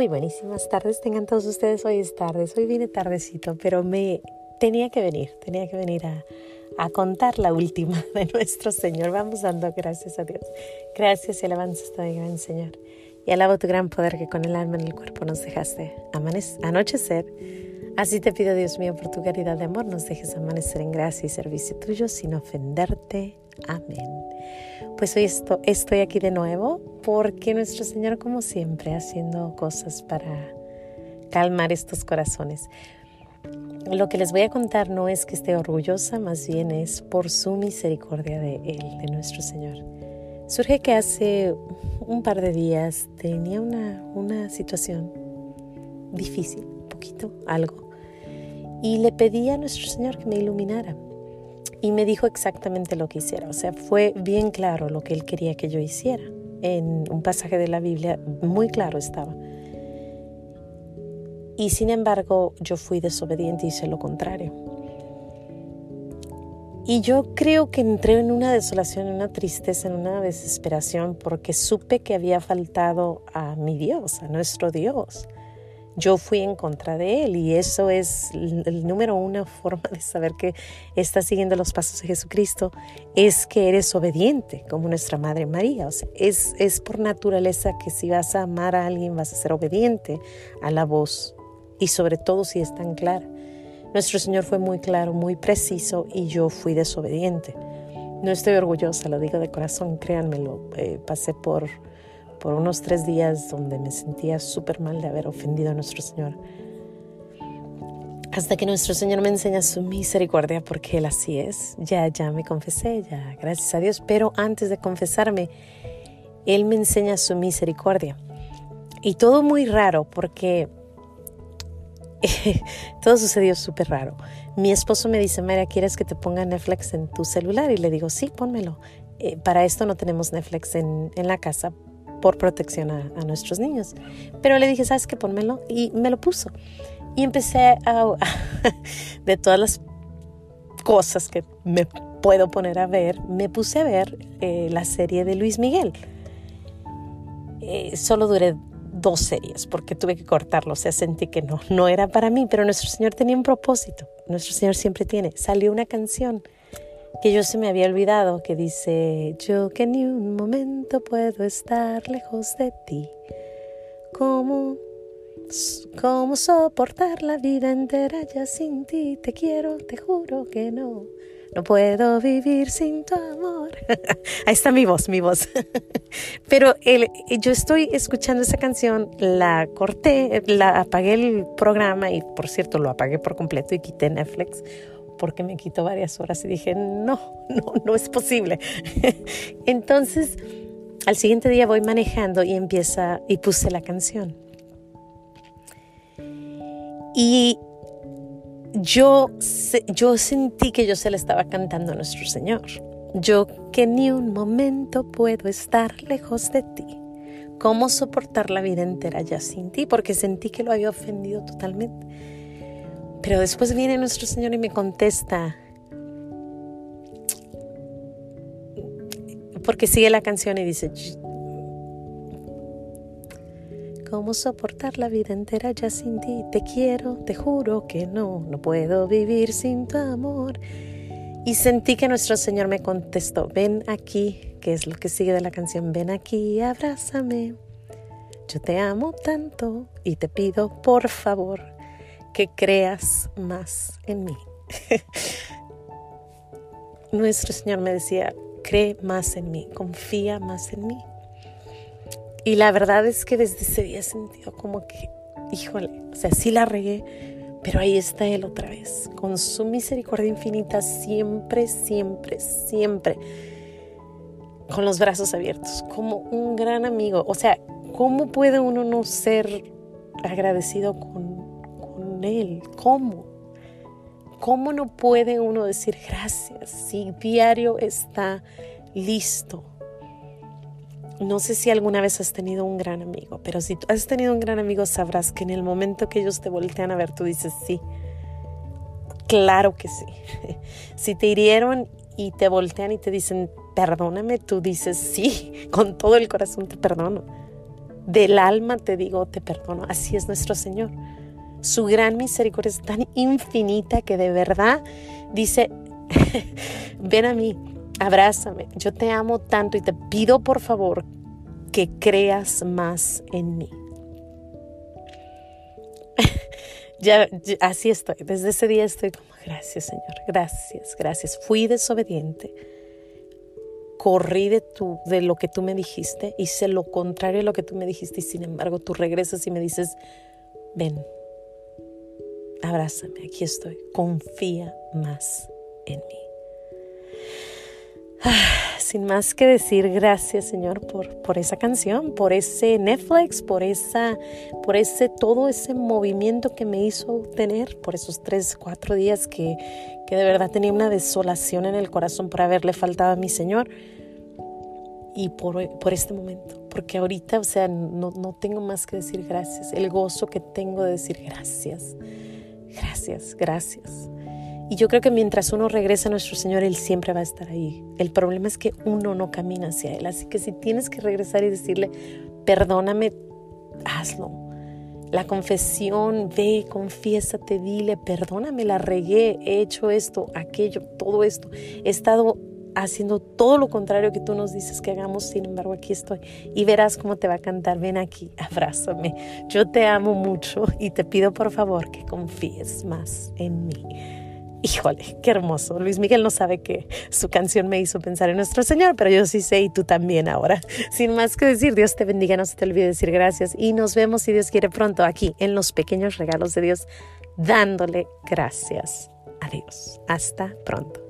Muy buenísimas tardes, tengan todos ustedes. Hoy es tarde, hoy vine tardecito, pero me tenía que venir, tenía que venir a, a contar la última de nuestro Señor. Vamos dando gracias a Dios. Gracias y alabanza a mi gran Señor. Y alabo tu gran poder que con el alma en el cuerpo nos dejaste anochecer. Así te pido, Dios mío, por tu caridad de amor, nos dejes amanecer en gracia y servicio tuyo sin ofenderte. Amén. Pues hoy estoy aquí de nuevo porque nuestro Señor, como siempre, haciendo cosas para calmar estos corazones. Lo que les voy a contar no es que esté orgullosa, más bien es por su misericordia de Él, de nuestro Señor. Surge que hace un par de días tenía una, una situación difícil, poquito, algo, y le pedí a nuestro Señor que me iluminara y me dijo exactamente lo que hiciera. O sea, fue bien claro lo que él quería que yo hiciera. En un pasaje de la Biblia muy claro estaba. Y sin embargo, yo fui desobediente y hice lo contrario. Y yo creo que entré en una desolación, en una tristeza, en una desesperación, porque supe que había faltado a mi Dios, a nuestro Dios yo fui en contra de él y eso es el, número una forma de saber que estás siguiendo los pasos de Jesucristo, es que eres obediente como nuestra Madre María. O es, es por naturaleza que si vas a amar a alguien vas a ser obediente a la voz y sobre todo si es tan clara. Nuestro Señor fue muy claro, muy preciso y yo fui desobediente. No estoy orgullosa, lo digo de corazón, créanmelo. Eh, pasé por por unos tres días donde me sentía súper mal de haber ofendido a nuestro Señor. Hasta que nuestro Señor me enseña su misericordia, porque Él así es. Ya, ya me confesé, ya, gracias a Dios. Pero antes de confesarme, Él me enseña su misericordia. Y todo muy raro, porque todo sucedió súper raro. Mi esposo me dice, María, ¿quieres que te ponga Netflix en tu celular? Y le digo, sí, pónmelo. Eh, para esto no tenemos Netflix en, en la casa, por protección a, nuestros niños. Pero le dije, ¿sabes qué? Pónmelo. Y me lo puso. Y empecé a, de todas las cosas que me puedo poner a ver, me puse a ver eh, la serie de Luis Miguel. Eh, solo duré dos series porque tuve que cortarlo, o sea, sentí que no, no era para mí, pero nuestro Señor tenía un propósito, nuestro Señor siempre tiene. Salió una canción que yo se me había olvidado, que dice, yo que ni un momento puedo estar lejos de ti. ¿Cómo, cómo soportar la vida entera ya sin ti? Te quiero, te juro que no. No puedo vivir sin tu amor. Ahí está mi voz, mi voz. Pero el, yo estoy escuchando esa canción, la corté, la apagué el programa y por cierto lo apagué por completo y quité Netflix porque me quitó varias horas y dije, no, no, no es posible. Entonces, al siguiente día voy manejando y empieza y puse la canción. Y yo, yo sentí que yo se la estaba cantando a nuestro Señor. Yo que ni un momento puedo estar lejos de ti. ¿Cómo soportar la vida entera ya sin ti? Porque sentí que lo había ofendido totalmente. Pero después viene nuestro Señor y me contesta, porque sigue la canción y dice, ¿cómo soportar la vida entera ya sin ti? Te quiero, te juro que no, no puedo vivir sin tu amor. Y sentí que nuestro Señor me contestó, ven aquí, que es lo que sigue de la canción, ven aquí, abrázame. Yo te amo tanto y te pido, por favor, que creas más en mí. Nuestro Señor me decía, cree más en mí, confía más en mí. Y la verdad es que desde ese día he sentido como que, híjole, o sea, sí la regué, pero ahí está Él otra vez, con su misericordia infinita, siempre, siempre, siempre, con los brazos abiertos, como un gran amigo. O sea, ¿cómo puede uno no ser agradecido con él. ¿Cómo? ¿Cómo no puede uno decir gracias si diario está listo? No sé si alguna vez has tenido un gran amigo, pero si tú has tenido un gran amigo sabrás que en el momento que ellos te voltean a ver, tú dices sí. Claro que sí. Si te hirieron y te voltean y te dicen perdóname, tú dices sí, con todo el corazón te perdono del alma te digo, te perdono. Así es nuestro Señor. Su gran misericordia es tan infinita que de verdad dice, ven a mí, abrázame, yo te amo tanto y te pido por favor que creas más en mí. ya, así estoy, desde ese día estoy como, gracias Señor, gracias, gracias. Fui desobediente, corrí de, de lo que tú me dijiste, hice lo contrario a lo que tú me dijiste y sin embargo tú regresas y me dices, ven, abrázame, aquí estoy, confía más en mí. Ah, sin más que decir, gracias Señor por, por esa canción, por ese Netflix, por, esa, por ese todo ese movimiento que me hizo tener, por esos tres, cuatro días que, que de verdad tenía una desolación en el corazón por haberle faltado a mi Señor y por, por, este momento, porque ahorita, o sea, no, no, tengo más que decir gracias, el gozo que tengo de decir gracias, gracias, gracias. Y yo creo que mientras uno regresa a nuestro Señor, Él siempre va a estar ahí. El problema es que uno no camina hacia Él. Así que si tienes que regresar y decirle, perdóname, hazlo. La confesión, ve, confiésate, dile, perdóname, la regué, he hecho esto, aquello, todo esto. He estado haciendo todo lo contrario que tú nos dices que hagamos, sin embargo aquí estoy y verás cómo te va a cantar, ven aquí, abrázame, yo te amo mucho y te pido por favor que confíes más en mí. Híjole, qué hermoso. Luis Miguel no sabe que su canción me hizo pensar en nuestro Señor, pero yo sí sé y tú también ahora. Sin más que decir, Dios te bendiga, no se te olvide decir gracias y nos vemos si Dios quiere pronto aquí en los pequeños regalos de Dios, dándole gracias a Dios. Hasta pronto.